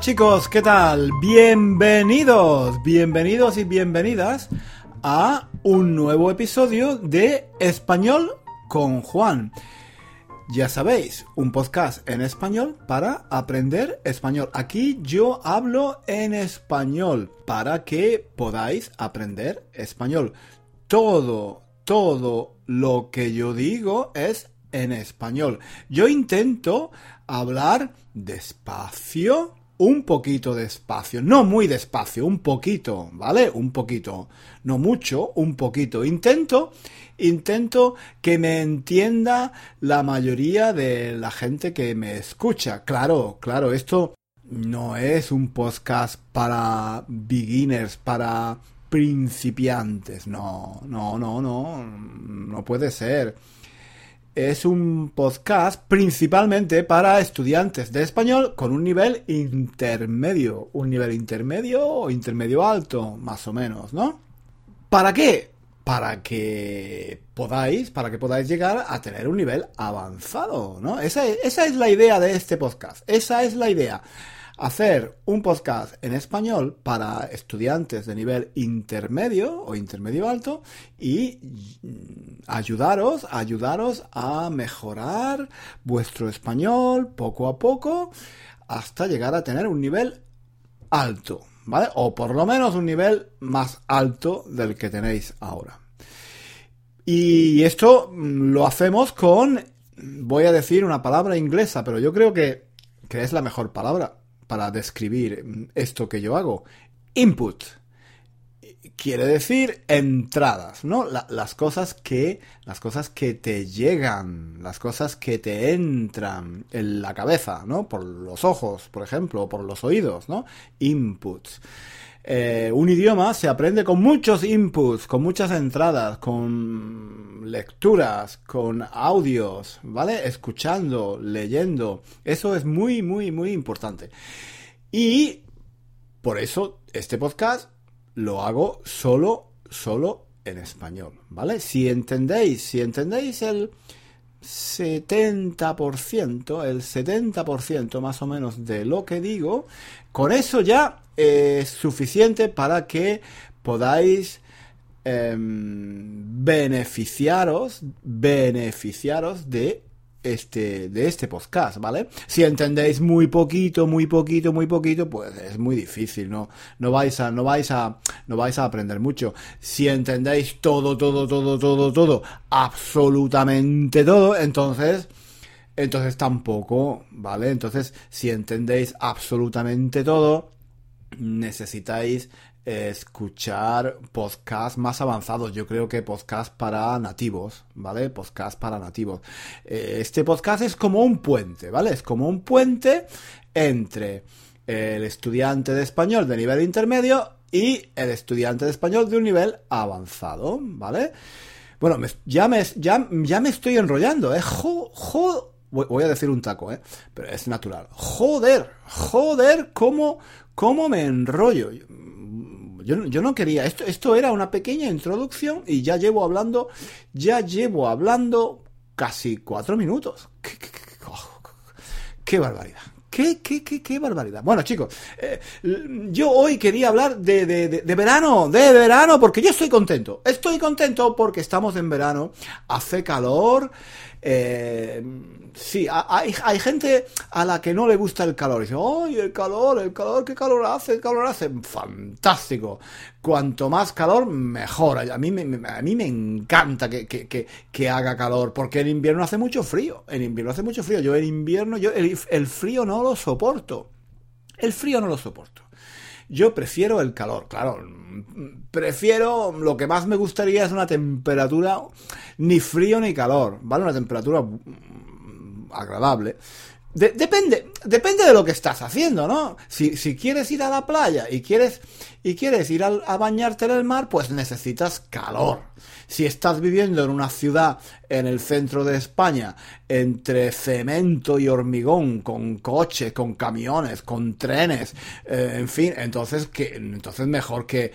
Chicos, ¿qué tal? Bienvenidos, bienvenidos y bienvenidas a un nuevo episodio de Español con Juan. Ya sabéis, un podcast en español para aprender español. Aquí yo hablo en español para que podáis aprender español. Todo, todo lo que yo digo es en español. Yo intento hablar despacio, un poquito despacio, no muy despacio, un poquito, ¿vale? Un poquito, no mucho, un poquito. Intento, intento que me entienda la mayoría de la gente que me escucha. Claro, claro, esto no es un podcast para beginners, para principiantes. No, no, no, no, no puede ser es un podcast principalmente para estudiantes de español con un nivel intermedio, un nivel intermedio o intermedio alto, más o menos, ¿no? ¿Para qué? Para que podáis, para que podáis llegar a tener un nivel avanzado, ¿no? Esa esa es la idea de este podcast, esa es la idea hacer un podcast en español para estudiantes de nivel intermedio o intermedio alto y ayudaros, ayudaros a mejorar vuestro español poco a poco hasta llegar a tener un nivel alto, ¿vale? O por lo menos un nivel más alto del que tenéis ahora. Y esto lo hacemos con, voy a decir una palabra inglesa, pero yo creo que, que es la mejor palabra para describir esto que yo hago. Input. Quiere decir entradas, ¿no? las cosas que. Las cosas que te llegan. Las cosas que te entran en la cabeza, ¿no? Por los ojos, por ejemplo, o por los oídos, ¿no? Inputs. Eh, un idioma se aprende con muchos inputs, con muchas entradas, con lecturas, con audios, ¿vale? Escuchando, leyendo. Eso es muy, muy, muy importante. Y por eso este podcast lo hago solo, solo en español, ¿vale? Si entendéis, si entendéis el 70%, el 70% más o menos de lo que digo, con eso ya es suficiente para que podáis em, beneficiaros, beneficiaros de este, de este podcast, ¿vale? Si entendéis muy poquito, muy poquito, muy poquito, pues es muy difícil, ¿no? No vais a, no vais a, no vais a aprender mucho. Si entendéis todo, todo, todo, todo, todo, absolutamente todo, entonces, entonces tampoco, ¿vale? Entonces, si entendéis absolutamente todo, necesitáis escuchar podcasts más avanzados. Yo creo que podcast para nativos, ¿vale? Podcast para nativos. Eh, este podcast es como un puente, ¿vale? Es como un puente entre el estudiante de español de nivel intermedio y el estudiante de español de un nivel avanzado, ¿vale? Bueno, ya, me, ya, ya me estoy enrollando, ¿eh? Jo, voy, a decir un taco, ¿eh? Pero es natural. Joder, joder, cómo, cómo me enrollo. Yo, no quería, esto, esto era una pequeña introducción y ya llevo hablando, ya llevo hablando casi cuatro minutos. ¡Qué, barbaridad! Qué, qué, qué, qué, barbaridad. Bueno, chicos, eh, yo hoy quería hablar de, de, de, verano, de verano, porque yo estoy contento. Estoy contento porque estamos en verano, hace calor, eh, sí, hay, hay, gente a la que no le gusta el calor. dice, ¡ay, el calor, el calor, qué calor hace, el calor hace! Fantástico. Cuanto más calor, mejor. A mí me, a mí me encanta que, que, que, haga calor, porque en invierno hace mucho frío. En invierno hace mucho frío. Yo en invierno, yo el frío no lo soporto. El frío no lo soporto. Yo prefiero el calor, claro. Prefiero, lo que más me gustaría es una temperatura ni frío ni calor, ¿vale? Una temperatura agradable. Depende, depende de lo que estás haciendo, ¿no? Si, si quieres ir a la playa y quieres, y quieres ir a, bañarte en el mar, pues necesitas calor si estás viviendo en una ciudad en el centro de España, entre cemento y hormigón, con coches, con camiones, con trenes, eh, en fin, entonces que entonces mejor que,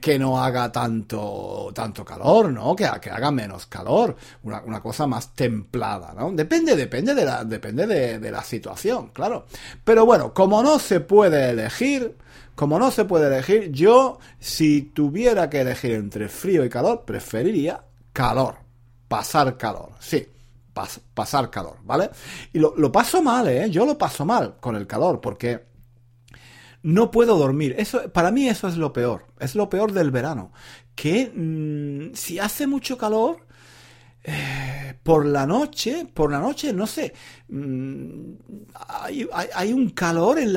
que no haga tanto, tanto calor, ¿no? Que, que haga menos calor, una, cosa más templada, ¿no? Depende, depende de la, depende de, de la situación, claro. Pero bueno, como no se puede elegir, como no se puede elegir, yo, si tuviera que elegir entre frío y calor, preferiría calor. Pasar calor, sí. pasar calor, ¿vale? Y lo, lo paso mal, ¿eh? Yo lo paso mal con el calor, porque no puedo dormir. Eso, para mí eso es lo peor. Es lo peor del verano. Que mm, si hace mucho calor, eh, por la noche, por la noche, no sé, mm, hay, un calor en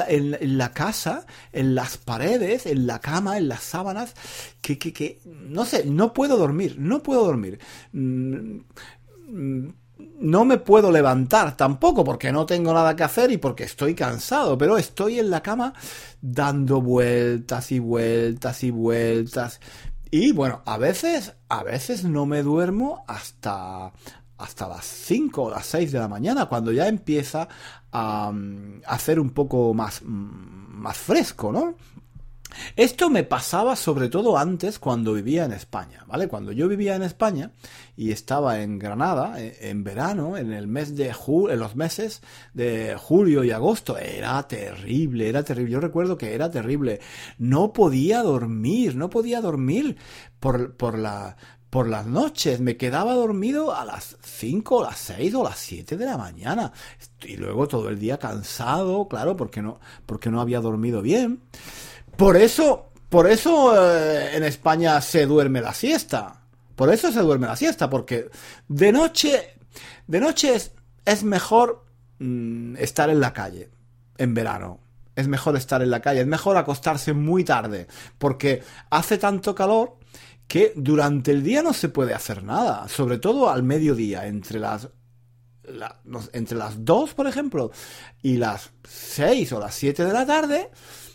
la, casa, en las paredes, en la cama, en las sábanas, que, no sé, no puedo dormir, no puedo dormir. Mm, mm, no me puedo levantar tampoco porque no tengo nada que hacer y porque estoy cansado, pero estoy en la cama dando vueltas y vueltas y vueltas. Y bueno, a veces, a veces no me duermo hasta, hasta las 5 o las 6 de la mañana, cuando ya empieza a, hacer un poco más, más fresco, ¿no? Esto me pasaba sobre todo antes cuando vivía en España, ¿vale? Cuando yo vivía en España y estaba en Granada e, en verano, en el mes de julio, en los meses de julio y agosto, era terrible, era terrible. Yo recuerdo que era terrible. No podía dormir, no podía dormir por, por la por las noches, me quedaba dormido a las 5 o las 6 o las 7 de la mañana. Y luego todo el día cansado, claro, porque no, porque no había dormido bien. Por eso, por eso eh, en España se duerme la siesta. Por eso se duerme la siesta, porque de noche, de noche es, mejor mm, estar en la calle, en verano. Es mejor estar en la calle, es mejor acostarse muy tarde, porque hace tanto calor que durante el día no se puede hacer nada, sobre todo al mediodía, entre las entre las 2, por ejemplo, y las 6 o las 7 de la tarde,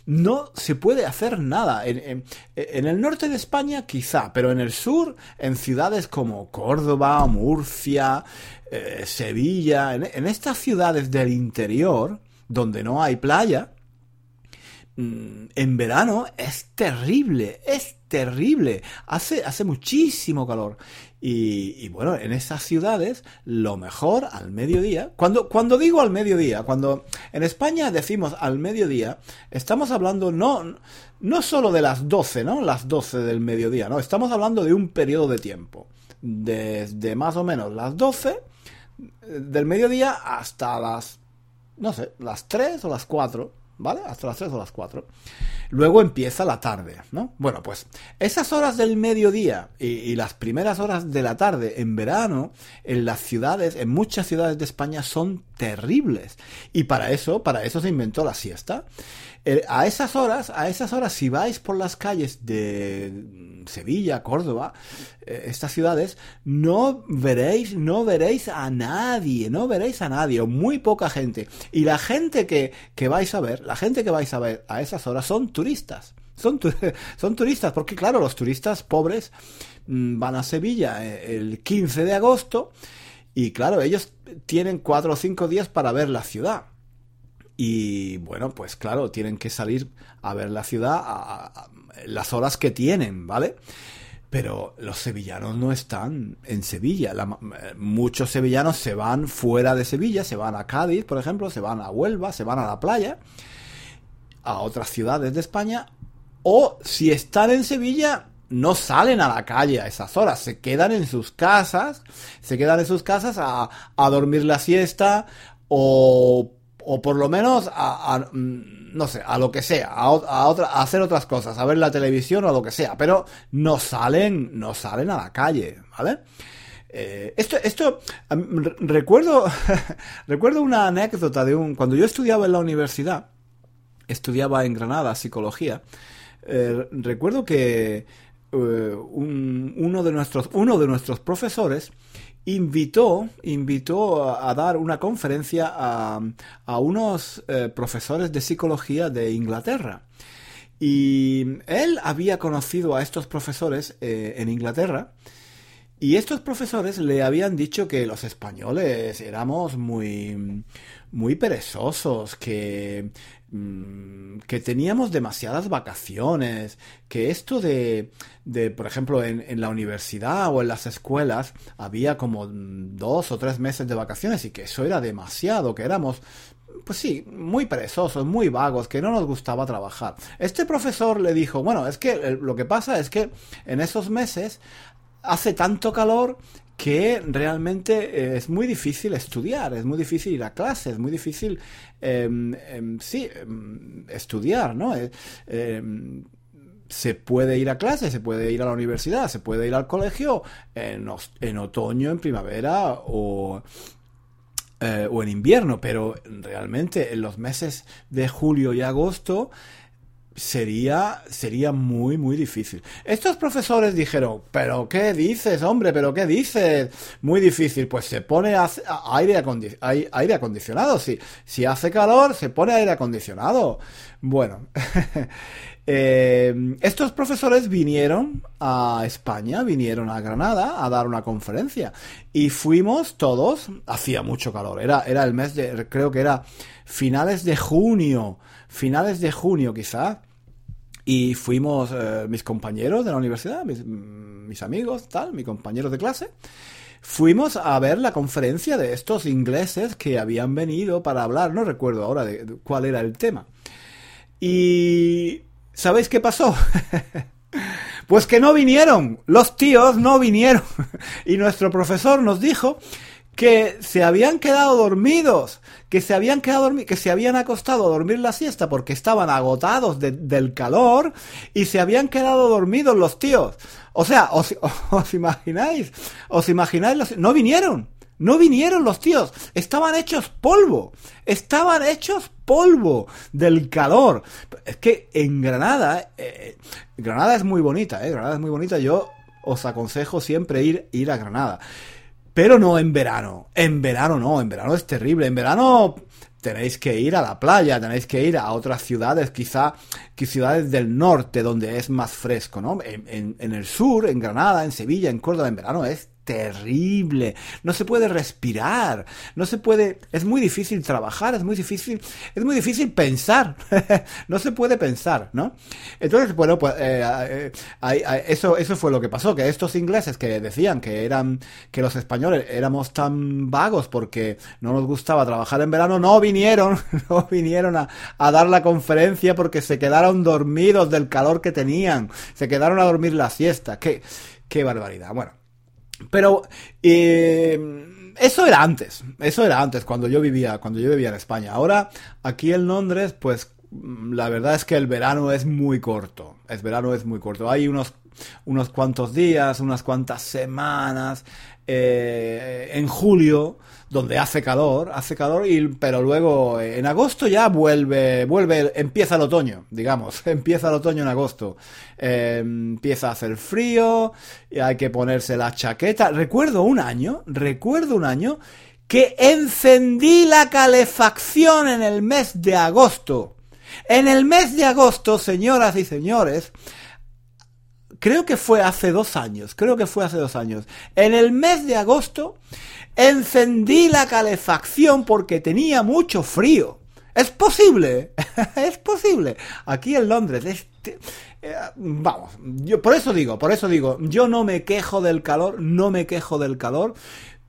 no se puede hacer nada. En, el norte de España quizá, pero en el sur, en ciudades como Córdoba, Murcia, eh, Sevilla, en, estas ciudades del interior, donde no hay playa, mm, en verano es terrible, es terrible. Hace, hace muchísimo calor. Y, bueno, en esas ciudades, lo mejor al mediodía, cuando, cuando digo al mediodía, cuando en España decimos al mediodía, estamos hablando no, no solo de las 12, ¿no? Las 12 del mediodía, ¿no? Estamos hablando de un periodo de tiempo. Desde más o menos las 12 del mediodía hasta las, no sé, las 3 o las 4 ¿vale? Hasta las 3 o las 4. Luego empieza la tarde, ¿no? Bueno, pues esas horas del mediodía y, las primeras horas de la tarde en verano, en las ciudades, en muchas ciudades de España son terribles. Y para eso, para eso se inventó la siesta. Eh, a esas horas, a esas horas, si vais por las calles de Sevilla, Córdoba, eh, estas ciudades, no veréis, no veréis a nadie, no veréis a nadie, o muy poca gente. Y la gente que, que vais a ver, la gente que vais a ver a esas horas son turistas. Son, son turistas, porque claro, los turistas pobres mm, van a Sevilla eh, el 15 de agosto y claro, ellos tienen cuatro o cinco días para ver la ciudad. Y bueno, pues claro, tienen que salir a ver la ciudad a, las horas que tienen, ¿vale? Pero los sevillanos no están en Sevilla. muchos sevillanos se van fuera de Sevilla, se van a Cádiz, por ejemplo, se van a Huelva, se van a la playa, a otras ciudades de España. O si están en Sevilla, no salen a la calle a esas horas, se quedan en sus casas, se quedan en sus casas a, a dormir la siesta o o por lo menos a, mm, no sé, a lo que sea, a, otra, a hacer otras cosas, a ver la televisión o a lo que sea, pero no salen, no salen a la calle, ¿vale? Eh, esto, esto, recuerdo, recuerdo una anécdota de un, cuando yo estudiaba en la universidad, estudiaba en Granada psicología, eh, recuerdo que eh, uno de nuestros, uno de nuestros profesores invitó, invitó a, dar una conferencia a, a unos eh, profesores de psicología de Inglaterra. Y él había conocido a estos profesores eh, en Inglaterra y estos profesores le habían dicho que los españoles éramos muy, muy perezosos, que que teníamos demasiadas vacaciones, que esto de, de por ejemplo, en, en, la universidad o en las escuelas había como dos o tres meses de vacaciones y que eso era demasiado, que éramos pues sí, muy perezosos, muy vagos, que no nos gustaba trabajar. Este profesor le dijo, bueno, es que lo que pasa es que en esos meses hace tanto calor que realmente eh, es muy difícil estudiar, es muy difícil ir a clase, es muy difícil, eh, sí, em, estudiar, ¿no? Eh, se puede ir a clase, se puede ir a la universidad, se puede ir al colegio en, en otoño, en primavera o eh, o en invierno, pero realmente en los meses de julio y agosto sería, sería muy, muy difícil. Estos profesores dijeron, pero ¿qué dices, hombre? ¿Pero qué dices? Muy difícil. Pues se pone aire, aire acondicionado. Si, si hace calor, se pone aire acondicionado. Bueno, Eh, estos profesores vinieron a España, vinieron a Granada a dar una conferencia y fuimos todos, hacía mucho calor, era, era el mes de, creo que era finales de junio, finales de junio quizá, y fuimos eh, mis compañeros de la universidad, mis, mis amigos, tal, mis compañeros de clase, fuimos a ver la conferencia de estos ingleses que habían venido para hablar, no recuerdo ahora de cuál era el tema. Y ¿Sabéis qué pasó? pues que no vinieron, los tíos no vinieron. y nuestro profesor nos dijo que se habían quedado dormidos, que se habían quedado que se habían acostado a dormir la siesta porque estaban agotados del calor y se habían quedado dormidos los tíos. O sea, os, os imagináis, os imagináis los, no vinieron. No vinieron los tíos, estaban hechos polvo, estaban hechos polvo del calor. Es que en Granada, eh, Granada es muy bonita, eh, Granada es muy bonita, yo os aconsejo siempre ir, ir a Granada. Pero no en verano, en verano no, en verano es terrible, en verano tenéis que ir a la playa, tenéis que ir a otras ciudades, quizá que ciudades del norte donde es más fresco, ¿no? En, en, el sur, en Granada, en Sevilla, en Córdoba, en verano es terrible. No se puede respirar. No se puede. Es muy difícil trabajar. Es muy difícil. Es muy difícil pensar. no se puede pensar, ¿no? Entonces, bueno, pues eh, eh, eso, eso fue lo que pasó. Que estos ingleses que decían que eran que los españoles éramos tan vagos porque no nos gustaba trabajar en verano, no vinieron, no vinieron a, a dar la conferencia porque se quedaron dormidos del calor que tenían. Se quedaron a dormir la siesta. Qué, qué barbaridad. Bueno. Pero eh, eso era antes, eso era antes cuando yo vivía, cuando yo vivía en España. Ahora aquí en Londres, pues la verdad es que el verano es muy corto. El verano es muy corto. Hay unos unos cuantos días, unas cuantas semanas eh, en julio donde hace calor, hace calor, y, pero luego eh, en agosto ya vuelve, vuelve, empieza el otoño, digamos, empieza el otoño en agosto. Eh, empieza a hacer frío, y hay que ponerse la chaqueta. Recuerdo un año, recuerdo un año que encendí la calefacción en el mes de agosto. En el mes de agosto, señoras y señores, creo que fue hace dos años, creo que fue hace dos años. En el mes de agosto Encendí la calefacción porque tenía mucho frío. Es posible, es posible. Aquí en Londres, este, eh, vamos, yo por eso digo, por eso digo, yo no me quejo del calor, no me quejo del calor.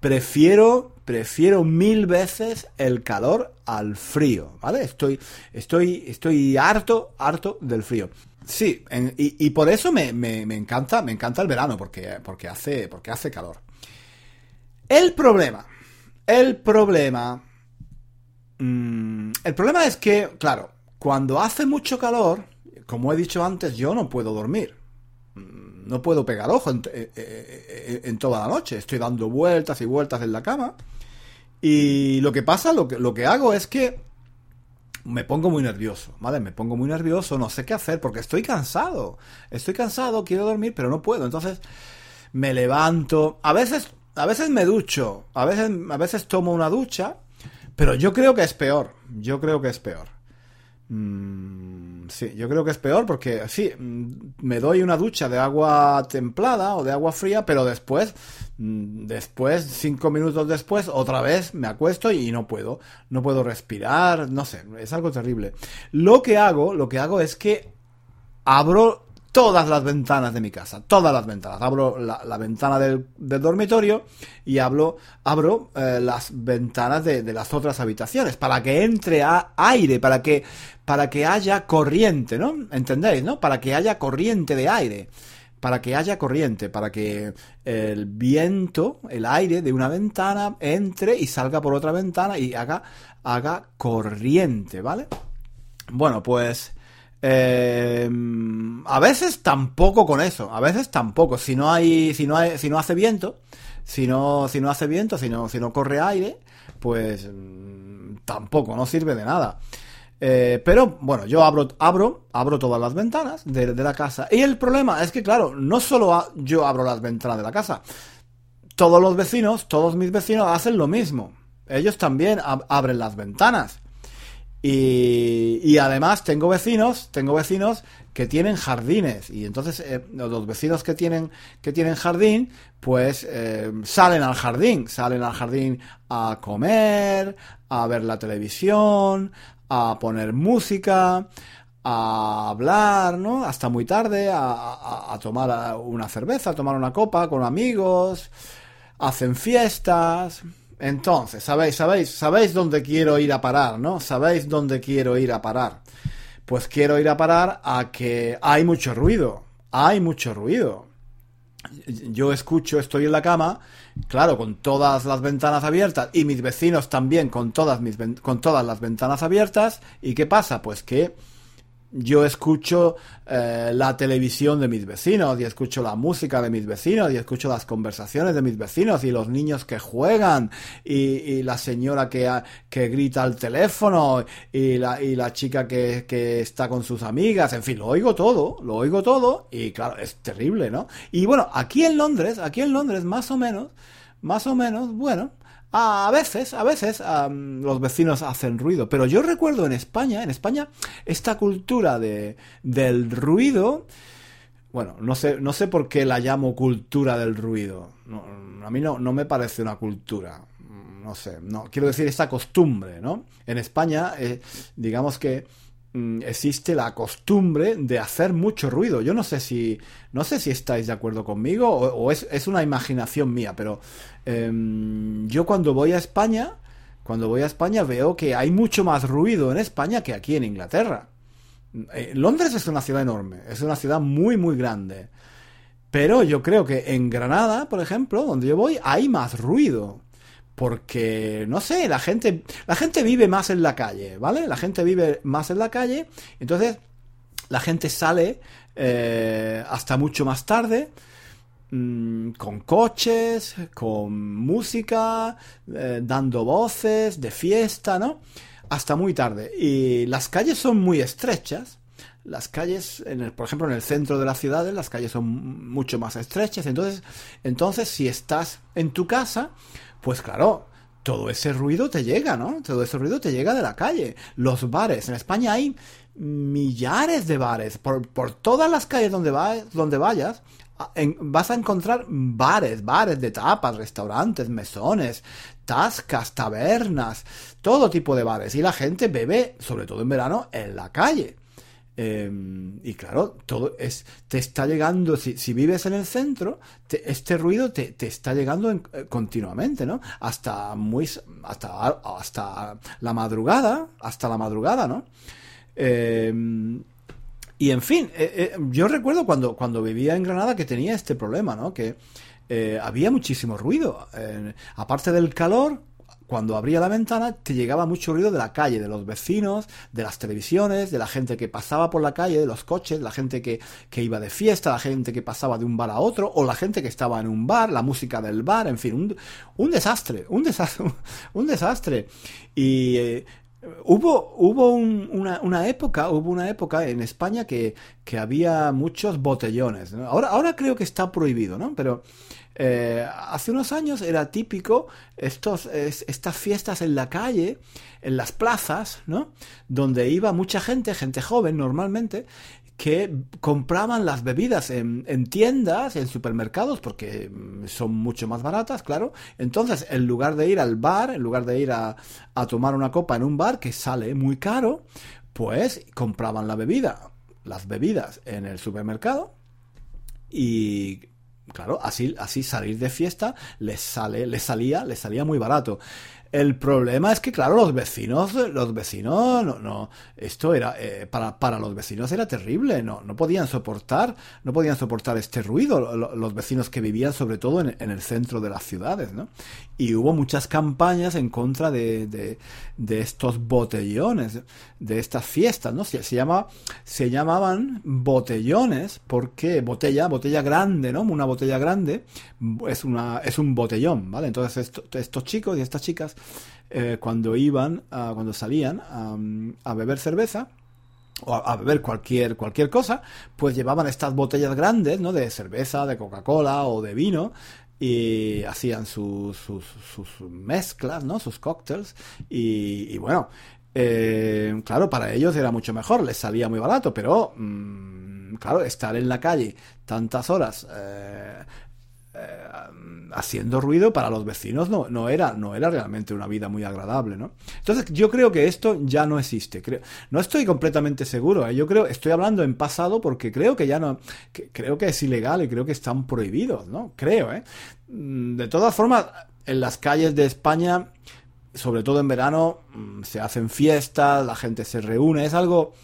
Prefiero, prefiero mil veces el calor al frío, ¿vale? Estoy, estoy, estoy harto, harto del frío. Sí, y, por eso me, me, me, encanta, me encanta el verano, porque, porque hace, porque hace calor. El problema, el problema, mm, el problema es que, claro, cuando hace mucho calor, como he dicho antes, yo no puedo dormir. Mm, no puedo pegar ojo en, eh, eh, en, toda la noche. Estoy dando vueltas y vueltas en la cama. Y lo que pasa, lo que, lo que hago es que me pongo muy nervioso, ¿vale? Me pongo muy nervioso, no sé qué hacer porque estoy cansado. Estoy cansado, quiero dormir, pero no puedo. Entonces me levanto. A veces a veces me ducho, a veces, a veces tomo una ducha, pero yo creo que es peor, yo creo que es peor. Mm, sí, yo creo que es peor porque sí, mm, me doy una ducha de agua templada o de agua fría, pero después, mm, después, cinco minutos después, otra vez me acuesto y no puedo, no puedo respirar, no sé, es algo terrible. Lo que hago, lo que hago es que abro todas las ventanas de mi casa, todas las ventanas. Abro la, ventana del, dormitorio y abro, abro eh, las ventanas de, las otras habitaciones para que entre aire, para que, para que haya corriente, ¿no? ¿Entendéis, no? Para que haya corriente de aire. Para que haya corriente, para que el viento, el aire de una ventana entre y salga por otra ventana y haga, haga corriente, ¿vale? Bueno, pues eh, a veces tampoco con eso, a veces tampoco. Si no hay, si no hace viento, si no, si no hace viento, si no, no corre aire, pues mm, tampoco, no sirve de nada. Eh, pero bueno, yo abro, abro, abro todas las ventanas de, la casa. Y el problema es que, claro, no solo yo abro las ventanas de la casa. Todos los vecinos, todos mis vecinos hacen lo mismo. Ellos también abren las ventanas. Y, además tengo vecinos, tengo vecinos que tienen jardines y entonces eh, los vecinos que tienen que tienen jardín, pues eh, salen al jardín, salen al jardín a comer, a ver la televisión, a poner música, a hablar, ¿no? Hasta muy tarde, a, a tomar una cerveza, a tomar una copa con amigos, hacen fiestas. Entonces, sabéis, sabéis, sabéis dónde quiero ir a parar, ¿no? Sabéis dónde quiero ir a parar. Pues quiero ir a parar a que hay mucho ruido. Hay mucho ruido. Yo escucho, estoy en la cama, claro, con todas las ventanas abiertas y mis vecinos también con todas mis con todas las ventanas abiertas. ¿Y qué pasa? Pues que yo escucho eh, la televisión de mis vecinos y escucho la música de mis vecinos y escucho las conversaciones de mis vecinos y los niños que juegan y, la señora que, que grita al teléfono y la, y la chica que, que está con sus amigas, en fin, lo oigo todo, lo oigo todo y claro, es terrible, ¿no? Y bueno, aquí en Londres, aquí en Londres más o menos, más o menos, bueno, a veces, a veces los vecinos hacen ruido, pero yo recuerdo en España, en España, esta cultura de, del ruido, bueno, no sé, no sé por qué la llamo cultura del ruido. a mí no, no me parece una cultura. No sé, no, quiero decir esta costumbre, ¿no? En España, eh, digamos que Mm, existe la costumbre de hacer mucho ruido. Yo no sé si, no sé si estáis de acuerdo conmigo o, es, una imaginación mía, pero em, yo cuando voy a España, cuando voy a España veo que hay mucho más ruido en España que aquí en Inglaterra. Eh, Londres es una ciudad enorme, es una ciudad muy, muy grande. Pero yo creo que en Granada, por ejemplo, donde yo voy, hay más ruido porque no sé, la gente la gente vive más en la calle, ¿vale? La gente vive más en la calle, entonces la gente sale eh, hasta mucho más tarde mm, con coches, con música, eh, dando voces de fiesta, ¿no? Hasta muy tarde. Y las calles son muy estrechas. Las calles, en el, por ejemplo, en el centro de las ciudades, las calles son mucho más estrechas. Entonces, entonces si estás en tu casa, pues claro, todo ese ruido te llega, ¿no? Todo ese ruido te llega de la calle. Los bares. En España hay millares de bares. Por, todas las calles donde, donde vayas, vas a encontrar bares, bares de tapas, restaurantes, mesones, tascas, tabernas, todo tipo de bares. Y la gente bebe, sobre todo en verano, en la calle. Em, y claro, todo es, te está llegando, si, vives en el centro, este ruido te, está llegando eh, continuamente, ¿no? Hasta muy, hasta, hasta la madrugada, hasta la madrugada, ¿no? Em, y en fin, eh, eh, yo recuerdo cuando, cuando vivía en Granada que tenía este problema, ¿no? Que había muchísimo ruido. aparte del calor, cuando abría la ventana te llegaba mucho ruido de la calle, de los vecinos, de las televisiones, de la gente que pasaba por la calle, de los coches, la gente que, iba de fiesta, la gente que pasaba de un bar a otro, o la gente que estaba en un bar, la música del bar, en fin, un, un desastre, un desastre, un desastre. Y eh, hubo, hubo una, una, época, hubo una época en España que, que había muchos botellones. Ahora, ahora creo que está prohibido, ¿no? Pero Eh, hace unos años era típico estos, estas fiestas en la calle, en las plazas, ¿no? Donde iba mucha gente, gente joven normalmente, que compraban las bebidas en, tiendas, en supermercados, porque mm, son mucho más baratas, claro. Entonces, en lugar de ir al bar, en lugar de ir a, a tomar una copa en un bar que sale muy caro, pues compraban la bebida, las bebidas en el supermercado y claro, así, así salir de fiesta les sale, les salía, les salía muy barato. El problema es que, claro, los vecinos, los vecinos, no, no, esto era, eh, para, para los vecinos era terrible, no, no podían soportar, no podían soportar este ruido, los vecinos que vivían sobre todo en, el centro de las ciudades, ¿no? Y hubo muchas campañas en contra de, de, estos botellones, de estas fiestas, ¿no? Se, se, llama, se llamaban botellones, porque botella, botella grande, ¿no? Una botella grande es, una, es un botellón, ¿vale? Entonces estos chicos y estas chicas eh, cuando iban, cuando salían a, beber cerveza, o a, beber cualquier, cualquier cosa, pues llevaban estas botellas grandes, ¿no? De cerveza, de Coca-Cola o de vino, y hacían sus, sus, mezclas, ¿no? Sus cócteles, y, bueno, eh, claro, para ellos era mucho mejor, les salía muy barato, pero, mm, claro, estar en la calle tantas horas, eh, haciendo ruido para los vecinos no, no, era, no era realmente una vida muy agradable, ¿no? Entonces yo creo que esto ya no existe. Creo, no estoy completamente seguro. ¿eh? Yo creo, estoy hablando en pasado porque creo que ya no, creo que es ilegal y creo que están prohibidos, ¿no? Creo, ¿eh? Mm, de todas formas, en las calles de España, sobre todo en verano, mm, se hacen fiestas, la gente se reúne, es algo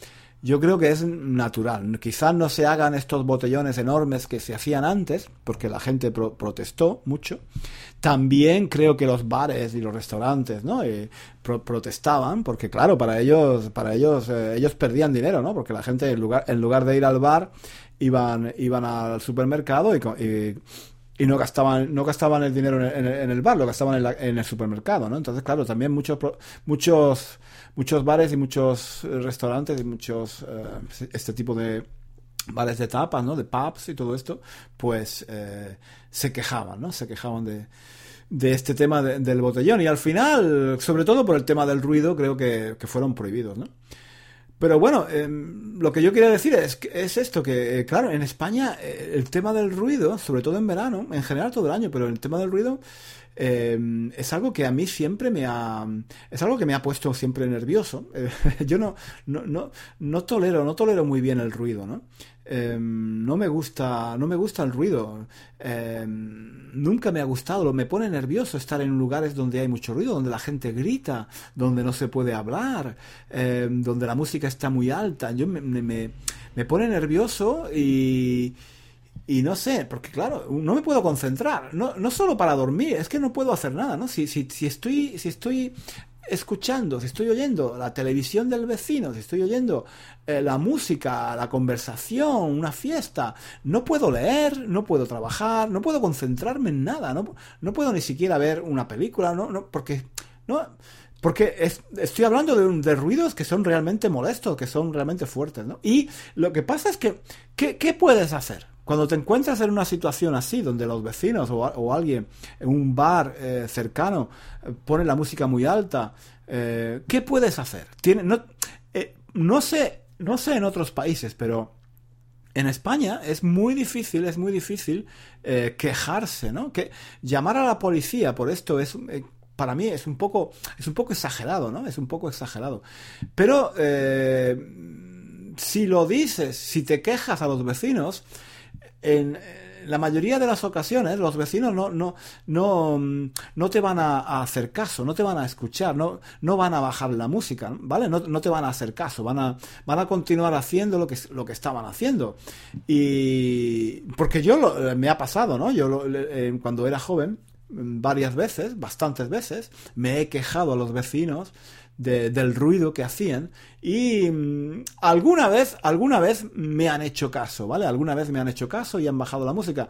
yo creo que es natural. Quizás no se hagan estos botellones enormes que se hacían antes, porque la gente protestó mucho. También creo que los bares y los restaurantes, ¿no? Eh, protestaban, porque claro, para ellos, para ellos, eh, ellos perdían dinero, ¿no? Porque la gente en lugar, en lugar de ir al bar, iban, iban al supermercado y, y no gastaban no gastaban el dinero en el, bar lo gastaban en, en, el supermercado no entonces claro también muchos muchos muchos bares y muchos restaurantes y muchos eh, este tipo de bares de tapas, ¿no? De pubs y todo esto, pues eh, se quejaban, ¿no? Se quejaban de, de este tema del botellón y al final, sobre todo por el tema del ruido, creo que, fueron prohibidos, ¿no? Pero bueno, em, lo que yo quería decir es, es esto, que claro, en España el tema del ruido, sobre todo en verano, en general todo el año, pero el tema del ruido Em, es algo que a mí siempre me ha es algo que me ha puesto siempre nervioso. Yo no, no, no, no tolero no tolero muy bien el ruido no em, no me gusta no me gusta el ruido. Em, nunca me ha gustado me pone nervioso estar en lugares donde hay mucho ruido donde la gente grita donde no se puede hablar donde la música está muy alta. Yo me, me, me pone nervioso y y no sé, porque claro, no me puedo concentrar, no, no solo para dormir, es que no puedo hacer nada, ¿no? Si, si, si, estoy, si estoy escuchando, si estoy oyendo la televisión del vecino, si estoy oyendo eh, la música, la conversación, una fiesta, no puedo leer, no puedo trabajar, no puedo concentrarme en nada, no, no puedo ni siquiera ver una película, no, no porque no porque estoy hablando de, de, ruidos que son realmente molestos, que son realmente fuertes, ¿no? Y lo que pasa es que, ¿qué, qué puedes hacer? Cuando te encuentras en una situación así, donde los vecinos o, alguien en un bar eh, cercano eh, pone la música muy alta, eh, ¿qué puedes hacer? No, sé, no sé en otros países, pero en España es muy difícil, es muy difícil quejarse, ¿no? Que llamar a la policía por esto es para mí es un poco es un poco exagerado, ¿no? Es un poco exagerado. Pero si lo dices, si te quejas a los vecinos, en la mayoría de las ocasiones los vecinos no, no, no, no te van a, hacer caso, no te van a escuchar, no, no van a bajar la música, ¿vale? No, no, te van a hacer caso, van a, van a continuar haciendo lo que, lo que estaban haciendo. Y porque yo me ha pasado, ¿no? Yo eh, cuando era joven, varias veces, bastantes veces, me he quejado a los vecinos del ruido que hacían y mm, alguna vez, alguna vez me han hecho caso, ¿vale? Alguna vez me han hecho caso y han bajado la música.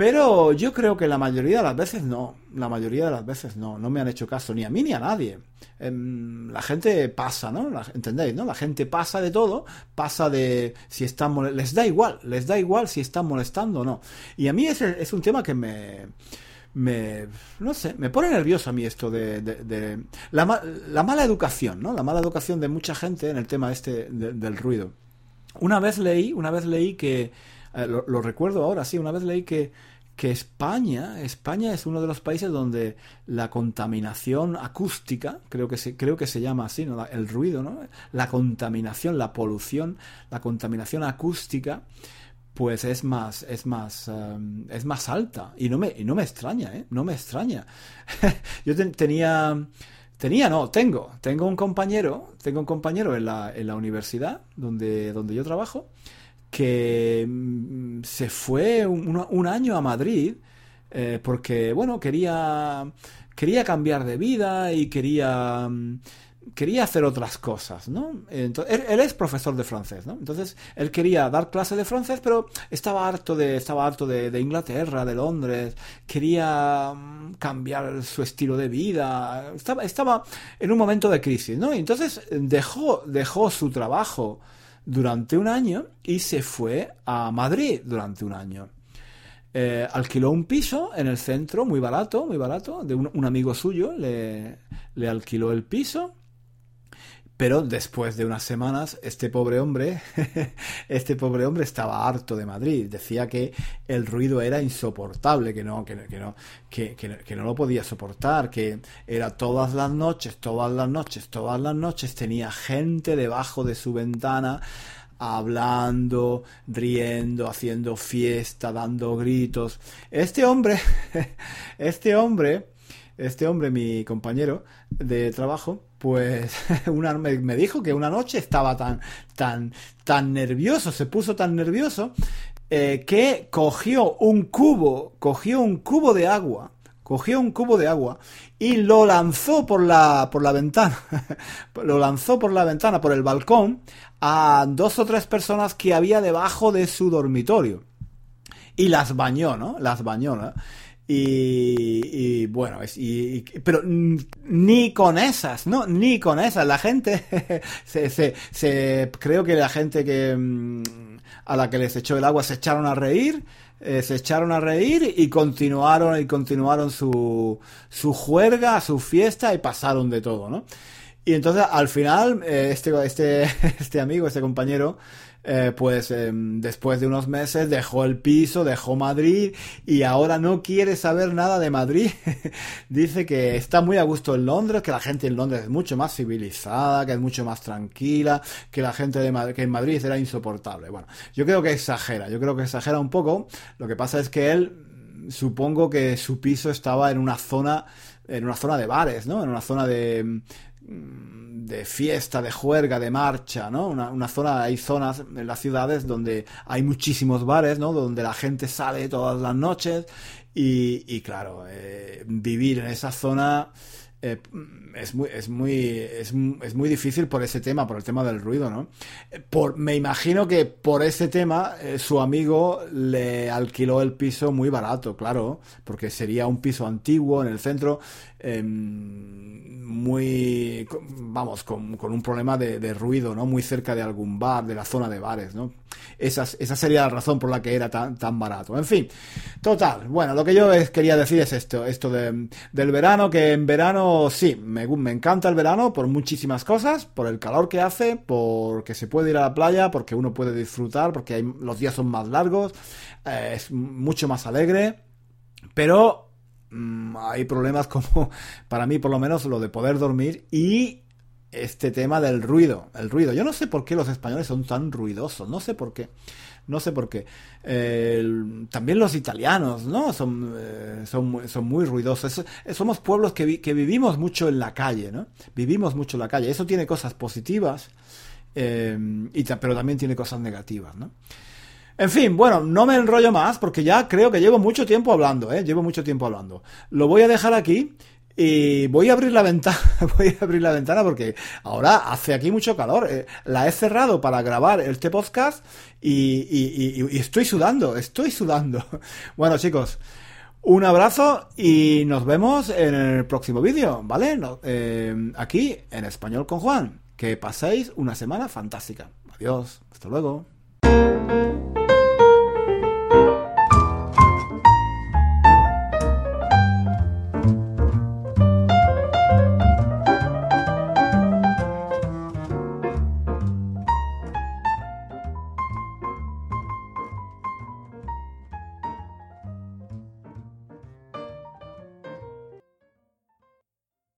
Pero yo creo que la mayoría de las veces no. La mayoría de las veces no. No me han hecho caso ni a mí ni a nadie. Em, la gente pasa, ¿no? ¿Entendéis? ¿no? La gente pasa de todo. Pasa de si están Les da igual. Les da igual si están molestando o no. Y a mí es, es un tema que me me no sé, me pone nervioso a mí esto de, la, mala educación, ¿no? La mala educación de mucha gente en el tema este del ruido. Una vez leí, una vez leí que eh, lo, recuerdo ahora, sí, una vez leí que que España, España es uno de los países donde la contaminación acústica, creo que se, creo que se llama así, ¿no? el ruido, ¿no? La contaminación, la polución, la contaminación acústica, pues es más, es más, em, es más alta. Y no me, y no me extraña, ¿eh? No me extraña. Yo tenía, tenía, no, tengo, tengo un compañero, tengo un compañero en la, en la universidad donde, donde yo trabajo, que mm, se fue un, año a Madrid eh, porque, bueno, quería, quería cambiar de vida y quería, mm, quería hacer otras cosas, ¿no? Entonces, él, es profesor de francés, ¿no? Entonces, él quería dar clase de francés, pero estaba harto de, estaba harto de, Inglaterra, de Londres, quería mm, cambiar su estilo de vida, estaba, estaba en un momento de crisis, ¿no? Y entonces dejó, dejó su trabajo durante un año y se fue a Madrid durante un año. Eh, alquiló un piso en el centro, muy barato, muy barato, de un, amigo suyo, le, le, alquiló el piso pero después de unas semanas, este pobre hombre, este pobre hombre estaba harto de Madrid. Decía que el ruido era insoportable, que no, que, no, que, que, no lo podía soportar, que era todas las noches, todas las noches, todas las noches tenía gente debajo de su ventana hablando, riendo, haciendo fiesta, dando gritos. Este hombre, este hombre, este hombre, mi compañero de trabajo, pues una, me, dijo que una noche estaba tan, tan, tan nervioso, se puso tan nervioso, eh, que cogió un cubo, cogió un cubo de agua, cogió un cubo de agua y lo lanzó por la, por la ventana, lo lanzó por la ventana, por el balcón, a dos o tres personas que había debajo de su dormitorio. Y las bañó, ¿no? Las bañó, ¿no? Y, bueno, y, pero ni con esas, ¿no? Ni con esas. La gente, se, se, creo que la gente que mm, a la que les echó el agua se echaron a reír, eh, se echaron a reír y continuaron y continuaron su, su juerga, su fiesta y pasaron de todo, ¿no? Y entonces al final eh, este, este, este amigo, este compañero, eh, pues em, después de unos meses dejó el piso, dejó Madrid y ahora no quiere saber nada de Madrid. Dice que está muy a gusto en Londres, que la gente en Londres es mucho más civilizada, que es mucho más tranquila, que la gente de que en Madrid era insoportable. Bueno, yo creo que exagera, yo creo que exagera un poco. Lo que pasa es que él, supongo que su piso estaba en una zona, en una zona de bares, ¿no? En una zona de de fiesta, de juerga, de marcha, ¿no? Una, zona, hay zonas en las ciudades donde hay muchísimos bares, ¿no? Donde la gente sale todas las noches y, claro, eh, vivir en esa zona eh, es muy, es muy, es, muy difícil por ese tema, por el tema del ruido, ¿no? Por, me imagino que por ese tema eh, su amigo le alquiló el piso muy barato, claro, porque sería un piso antiguo en el centro, em, muy, vamos, con, un problema de, ruido, ¿no? Muy cerca de algún bar, de la zona de bares, ¿no? esa sería la razón por la que era tan, tan barato. En fin, total. Bueno, lo que yo quería decir es esto, esto de, del verano, que en verano sí, me, me encanta el verano por muchísimas cosas, por el calor que hace, porque se puede ir a la playa, porque uno puede disfrutar, porque los días son más largos, eh, es mucho más alegre, pero mm, hay problemas como, para mí por lo menos, lo de poder dormir y este tema del ruido, el ruido. Yo no sé por qué los españoles son tan ruidosos, no sé por qué. No sé por qué. también los italianos, ¿no? Son, eh, son, son, muy ruidosos. somos pueblos que, que, vivimos mucho en la calle, ¿no? Vivimos mucho en la calle. Eso tiene cosas positivas, eh, y pero también tiene cosas negativas, ¿no? En fin, bueno, no me enrollo más porque ya creo que llevo mucho tiempo hablando, ¿eh? Llevo mucho tiempo hablando. Lo voy a dejar aquí Y voy a abrir la ventana, voy a abrir la ventana porque ahora hace aquí mucho calor. Eh, la he cerrado para grabar este podcast y, estoy sudando, estoy sudando. Bueno chicos, un abrazo y nos vemos en el próximo vídeo, ¿vale? Eh, aquí en Español con Juan. Que paséis una semana fantástica. Adiós, hasta luego.